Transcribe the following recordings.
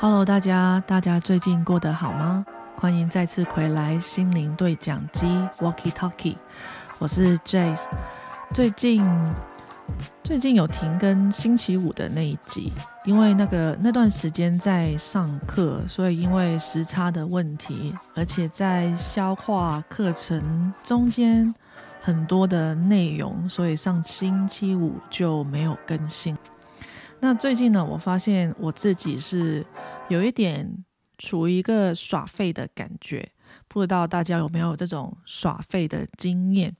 Hello，大家，大家最近过得好吗？欢迎再次回来心灵对讲机 Walkie Talkie，我是 Jace。最近最近有停更星期五的那一集，因为那个那段时间在上课，所以因为时差的问题，而且在消化课程中间很多的内容，所以上星期五就没有更新。那最近呢，我发现我自己是有一点处于一个耍废的感觉，不知道大家有没有这种耍废的经验？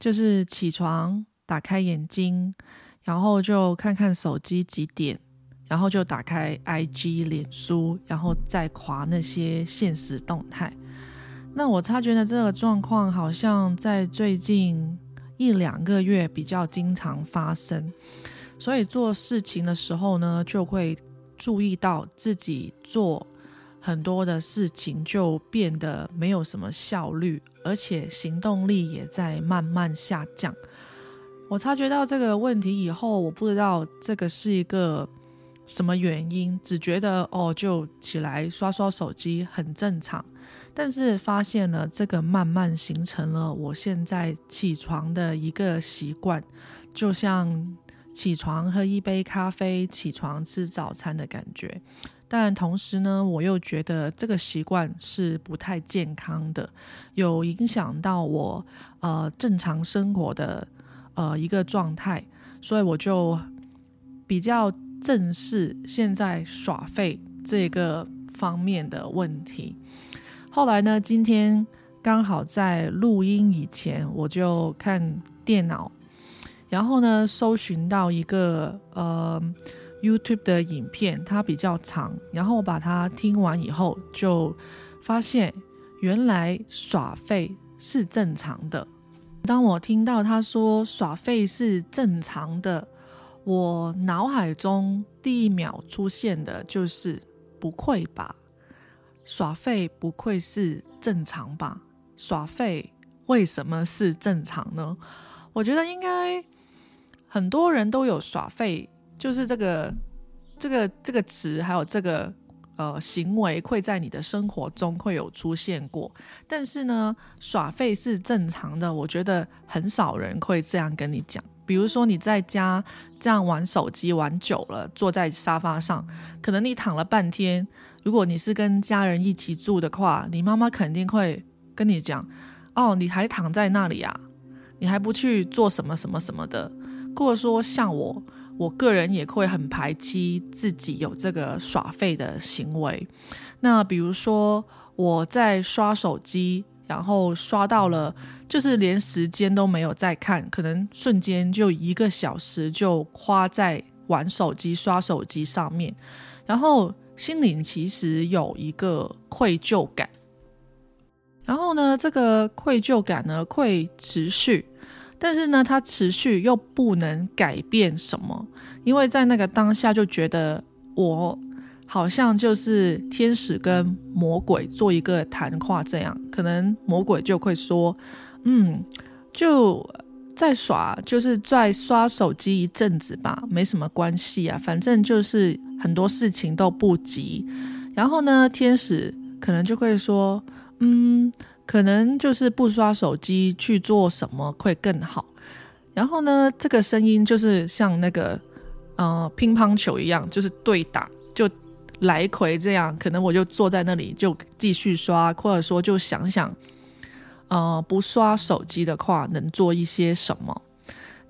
就是起床打开眼睛，然后就看看手机几点，然后就打开 IG、脸书，然后再划那些现实动态。那我察觉的这个状况，好像在最近一两个月比较经常发生。所以做事情的时候呢，就会注意到自己做很多的事情就变得没有什么效率，而且行动力也在慢慢下降。我察觉到这个问题以后，我不知道这个是一个什么原因，只觉得哦，就起来刷刷手机很正常。但是发现了这个慢慢形成了我现在起床的一个习惯，就像。起床喝一杯咖啡，起床吃早餐的感觉，但同时呢，我又觉得这个习惯是不太健康的，有影响到我呃正常生活的呃一个状态，所以我就比较正视现在耍废这个方面的问题。后来呢，今天刚好在录音以前，我就看电脑。然后呢，搜寻到一个呃 YouTube 的影片，它比较长。然后我把它听完以后，就发现原来耍废是正常的。当我听到他说耍废是正常的，我脑海中第一秒出现的就是不愧吧，耍废不愧是正常吧？耍废为什么是正常呢？我觉得应该。很多人都有耍废，就是这个、这个、这个词，还有这个呃行为，会在你的生活中会有出现过。但是呢，耍废是正常的，我觉得很少人会这样跟你讲。比如说你在家这样玩手机玩久了，坐在沙发上，可能你躺了半天。如果你是跟家人一起住的话，你妈妈肯定会跟你讲：“哦，你还躺在那里啊？你还不去做什么什么什么的？”或者说，像我，我个人也会很排斥自己有这个耍废的行为。那比如说，我在刷手机，然后刷到了，就是连时间都没有在看，可能瞬间就一个小时就花在玩手机、刷手机上面，然后心里其实有一个愧疚感。然后呢，这个愧疚感呢会持续。但是呢，它持续又不能改变什么，因为在那个当下就觉得我好像就是天使跟魔鬼做一个谈话，这样可能魔鬼就会说：“嗯，就在耍，就是在刷手机一阵子吧，没什么关系啊，反正就是很多事情都不急。”然后呢，天使可能就会说：“嗯。”可能就是不刷手机去做什么会更好。然后呢，这个声音就是像那个呃乒乓球一样，就是对打，就来回这样。可能我就坐在那里就继续刷，或者说就想想，呃，不刷手机的话能做一些什么。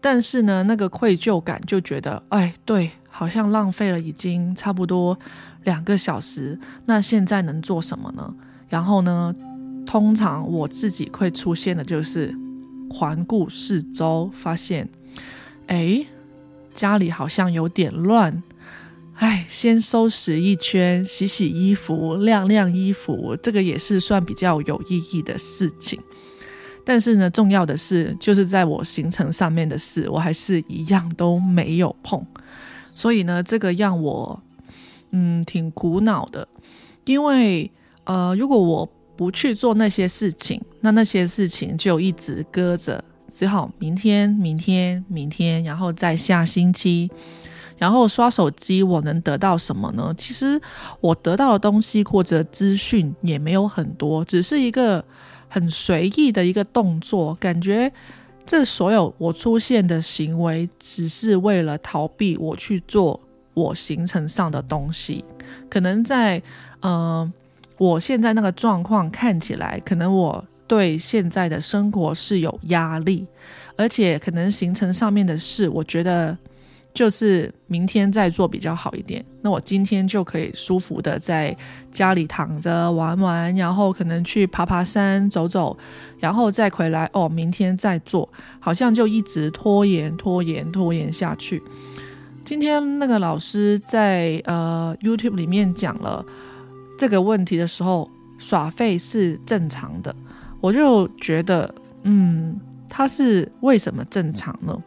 但是呢，那个愧疚感就觉得，哎，对，好像浪费了已经差不多两个小时。那现在能做什么呢？然后呢？通常我自己会出现的就是环顾四周，发现，哎，家里好像有点乱，哎，先收拾一圈，洗洗衣服，晾晾衣服，这个也是算比较有意义的事情。但是呢，重要的是，就是在我行程上面的事，我还是一样都没有碰。所以呢，这个让我嗯挺苦恼的，因为呃，如果我不去做那些事情，那那些事情就一直搁着，只好明天、明天、明天，然后再下星期，然后刷手机，我能得到什么呢？其实我得到的东西或者资讯也没有很多，只是一个很随意的一个动作，感觉这所有我出现的行为，只是为了逃避我去做我行程上的东西。可能在呃，我现在那个状况看起来，可能我对现在的生活是有压力，而且可能行程上面的事，我觉得。就是明天再做比较好一点，那我今天就可以舒服的在家里躺着玩玩，然后可能去爬爬山走走，然后再回来哦，明天再做，好像就一直拖延拖延拖延下去。今天那个老师在呃 YouTube 里面讲了这个问题的时候，耍废是正常的，我就觉得嗯，他是为什么正常呢？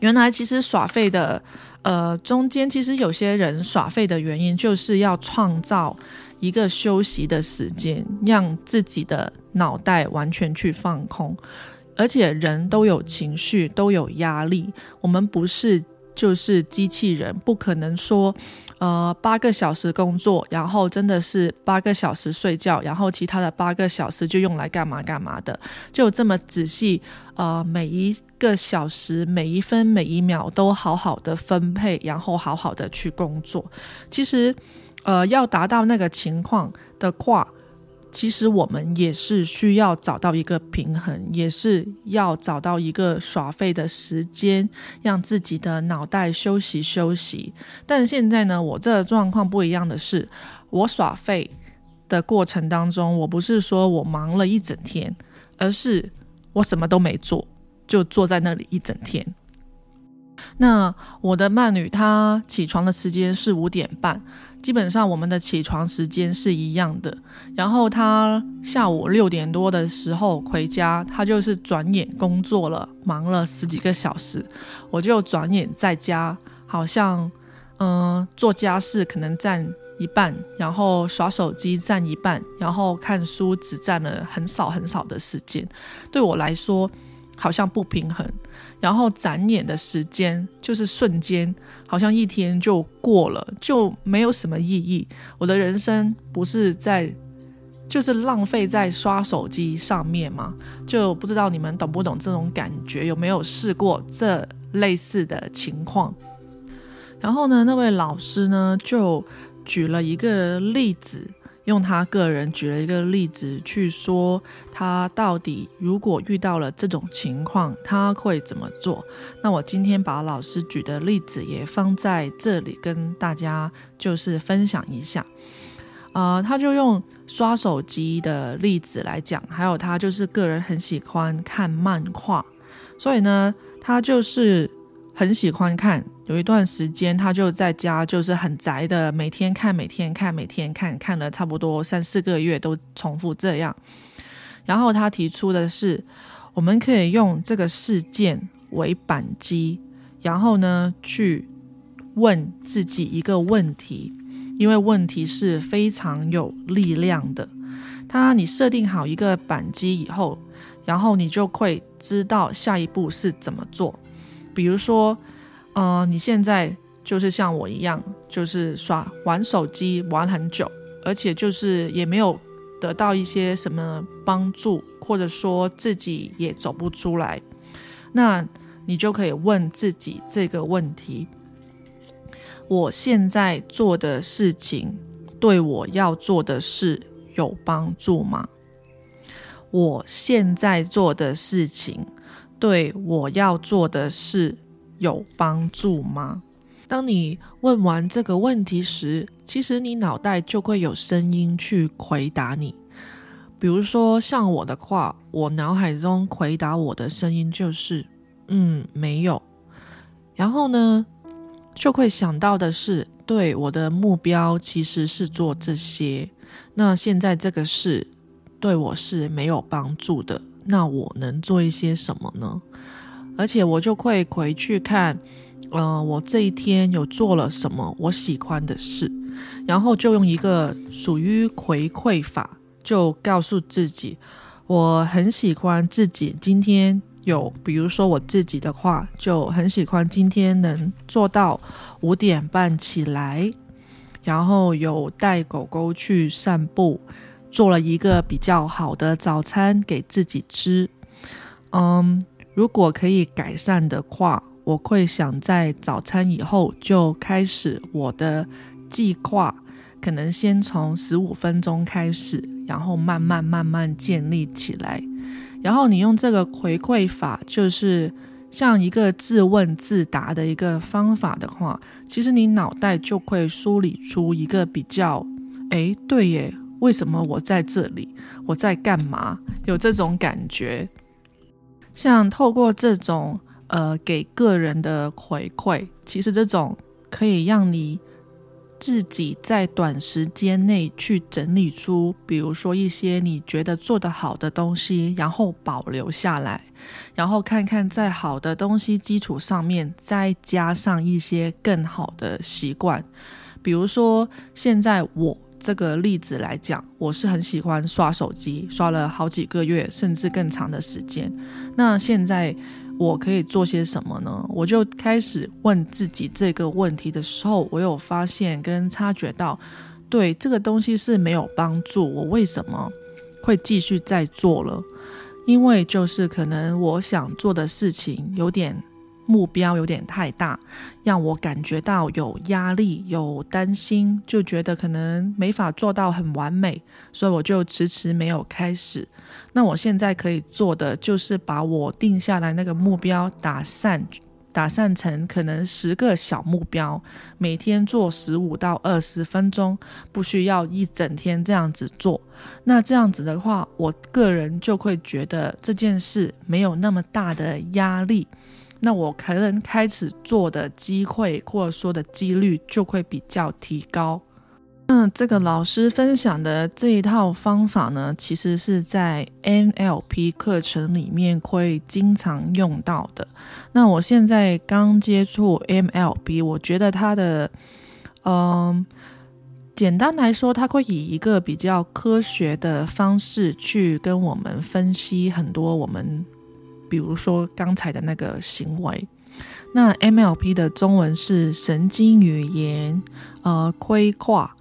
原来其实耍废的，呃，中间其实有些人耍废的原因，就是要创造一个休息的时间，让自己的脑袋完全去放空。而且人都有情绪，都有压力，我们不是就是机器人，不可能说。呃，八个小时工作，然后真的是八个小时睡觉，然后其他的八个小时就用来干嘛干嘛的，就这么仔细，呃，每一个小时、每一分、每一秒都好好的分配，然后好好的去工作。其实，呃，要达到那个情况的话。其实我们也是需要找到一个平衡，也是要找到一个耍废的时间，让自己的脑袋休息休息。但现在呢，我这状况不一样的是，我耍废的过程当中，我不是说我忙了一整天，而是我什么都没做，就坐在那里一整天。那我的伴侣他起床的时间是五点半。基本上我们的起床时间是一样的，然后他下午六点多的时候回家，他就是转眼工作了，忙了十几个小时，我就转眼在家，好像嗯做家事可能占一半，然后耍手机占一半，然后看书只占了很少很少的时间，对我来说好像不平衡。然后展眼的时间就是瞬间，好像一天就过了，就没有什么意义。我的人生不是在，就是浪费在刷手机上面吗？就不知道你们懂不懂这种感觉，有没有试过这类似的情况？然后呢，那位老师呢就举了一个例子。用他个人举了一个例子去说，他到底如果遇到了这种情况，他会怎么做？那我今天把老师举的例子也放在这里跟大家就是分享一下。呃，他就用刷手机的例子来讲，还有他就是个人很喜欢看漫画，所以呢，他就是。很喜欢看，有一段时间他就在家，就是很宅的，每天看，每天看，每天看，看了差不多三四个月都重复这样。然后他提出的是，我们可以用这个事件为扳机，然后呢去问自己一个问题，因为问题是非常有力量的。他你设定好一个扳机以后，然后你就会知道下一步是怎么做。比如说，呃，你现在就是像我一样，就是耍玩手机玩很久，而且就是也没有得到一些什么帮助，或者说自己也走不出来，那你就可以问自己这个问题：我现在做的事情对我要做的事有帮助吗？我现在做的事情。对我要做的事有帮助吗？当你问完这个问题时，其实你脑袋就会有声音去回答你。比如说像我的话，我脑海中回答我的声音就是“嗯，没有”。然后呢，就会想到的是，对我的目标其实是做这些。那现在这个事对我是没有帮助的。那我能做一些什么呢？而且我就会回去看，呃，我这一天有做了什么我喜欢的事，然后就用一个属于回馈法，就告诉自己，我很喜欢自己今天有，比如说我自己的话，就很喜欢今天能做到五点半起来，然后有带狗狗去散步，做了一个比较好的早餐给自己吃。嗯，如果可以改善的话，我会想在早餐以后就开始我的计划，可能先从十五分钟开始，然后慢慢慢慢建立起来。然后你用这个回馈法，就是像一个自问自答的一个方法的话，其实你脑袋就会梳理出一个比较，哎，对耶，为什么我在这里？我在干嘛？有这种感觉。像透过这种呃给个人的回馈，其实这种可以让你。自己在短时间内去整理出，比如说一些你觉得做得好的东西，然后保留下来，然后看看在好的东西基础上面再加上一些更好的习惯。比如说，现在我这个例子来讲，我是很喜欢刷手机，刷了好几个月甚至更长的时间。那现在。我可以做些什么呢？我就开始问自己这个问题的时候，我有发现跟察觉到，对这个东西是没有帮助。我为什么会继续再做了？因为就是可能我想做的事情有点。目标有点太大，让我感觉到有压力、有担心，就觉得可能没法做到很完美，所以我就迟迟没有开始。那我现在可以做的就是把我定下来那个目标打散，打散成可能十个小目标，每天做十五到二十分钟，不需要一整天这样子做。那这样子的话，我个人就会觉得这件事没有那么大的压力。那我可能开始做的机会或者说的几率就会比较提高。那这个老师分享的这一套方法呢，其实是在 NLP 课程里面会经常用到的。那我现在刚接触 MLP，我觉得它的，嗯，简单来说，它会以一个比较科学的方式去跟我们分析很多我们。比如说刚才的那个行为，那 MLP 的中文是神经语言呃规划，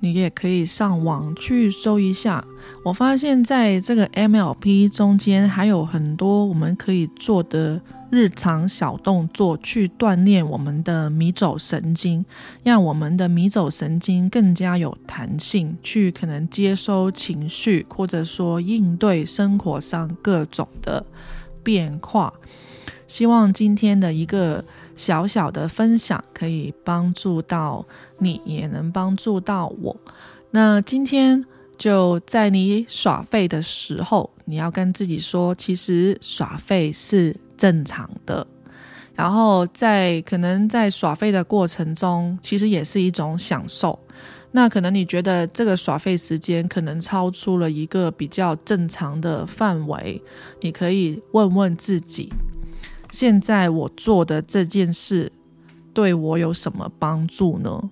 你也可以上网去搜一下。我发现在这个 MLP 中间还有很多我们可以做的日常小动作，去锻炼我们的迷走神经，让我们的迷走神经更加有弹性，去可能接收情绪，或者说应对生活上各种的。变化，希望今天的一个小小的分享可以帮助到你，也能帮助到我。那今天就在你耍废的时候，你要跟自己说，其实耍废是正常的。然后在可能在耍废的过程中，其实也是一种享受。那可能你觉得这个耍费时间可能超出了一个比较正常的范围，你可以问问自己：现在我做的这件事对我有什么帮助呢？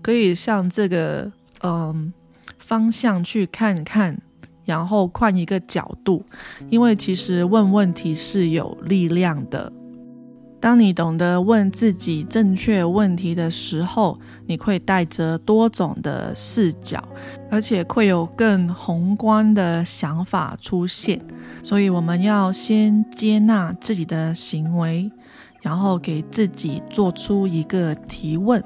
可以向这个嗯方向去看看，然后换一个角度，因为其实问问题是有力量的。当你懂得问自己正确问题的时候，你会带着多种的视角，而且会有更宏观的想法出现。所以，我们要先接纳自己的行为，然后给自己做出一个提问，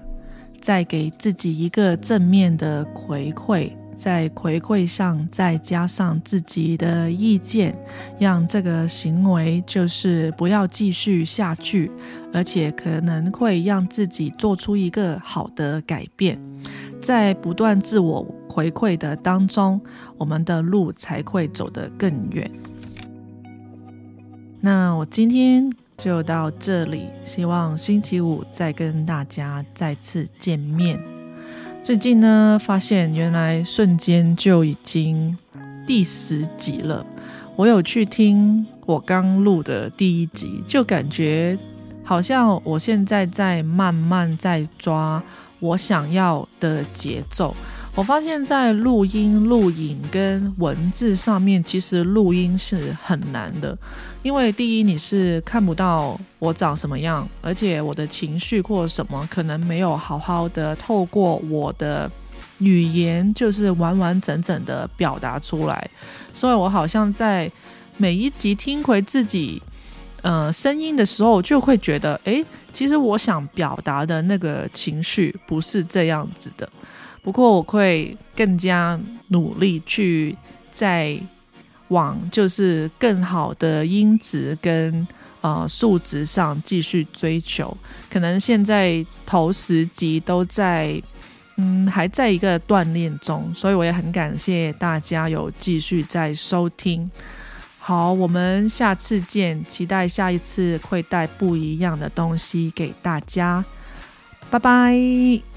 再给自己一个正面的回馈。在回馈上再加上自己的意见，让这个行为就是不要继续下去，而且可能会让自己做出一个好的改变。在不断自我回馈的当中，我们的路才会走得更远。那我今天就到这里，希望星期五再跟大家再次见面。最近呢，发现原来瞬间就已经第十集了。我有去听我刚录的第一集，就感觉好像我现在在慢慢在抓我想要的节奏。我发现，在录音、录影跟文字上面，其实录音是很难的，因为第一你是看不到我长什么样，而且我的情绪或什么可能没有好好的透过我的语言，就是完完整整的表达出来，所以我好像在每一集听回自己。呃，声音的时候就会觉得，哎，其实我想表达的那个情绪不是这样子的。不过我会更加努力去在往就是更好的音质跟呃数值上继续追求。可能现在头十集都在，嗯，还在一个锻炼中，所以我也很感谢大家有继续在收听。好，我们下次见，期待下一次会带不一样的东西给大家，拜拜。